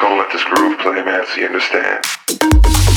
gonna let this groove play, man, so you understand.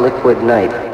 Liquid night.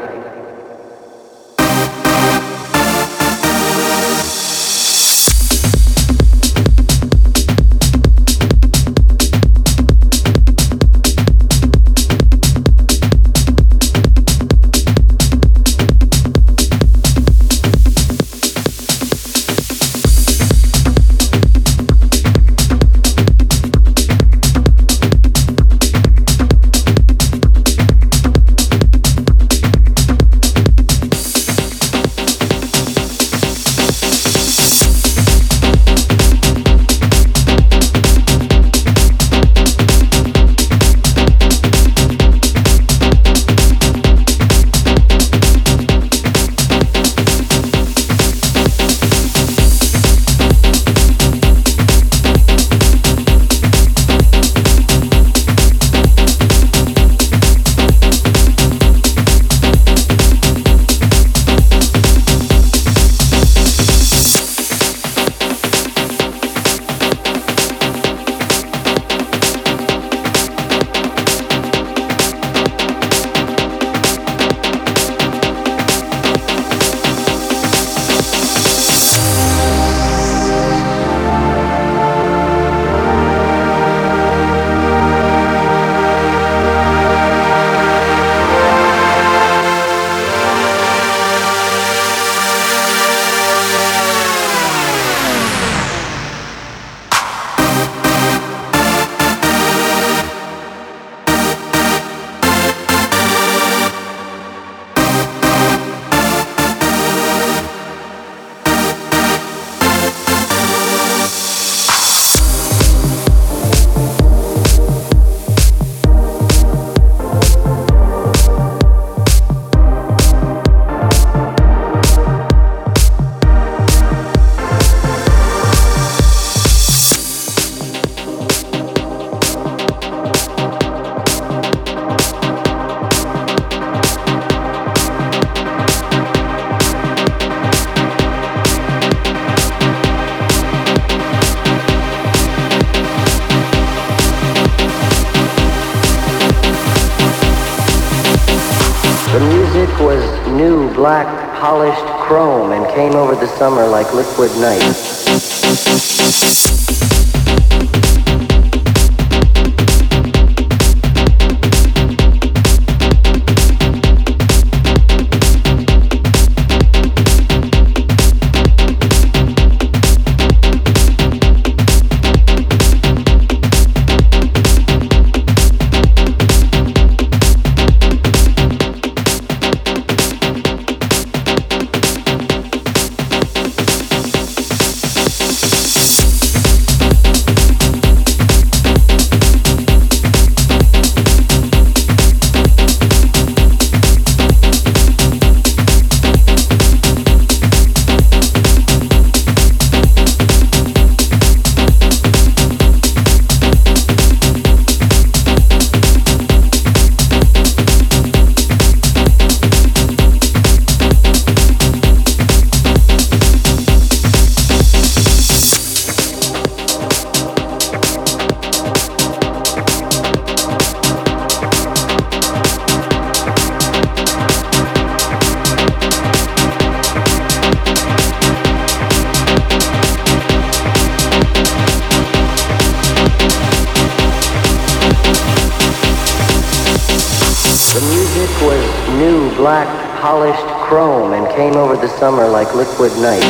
New black polished chrome and came over the summer like liquid night.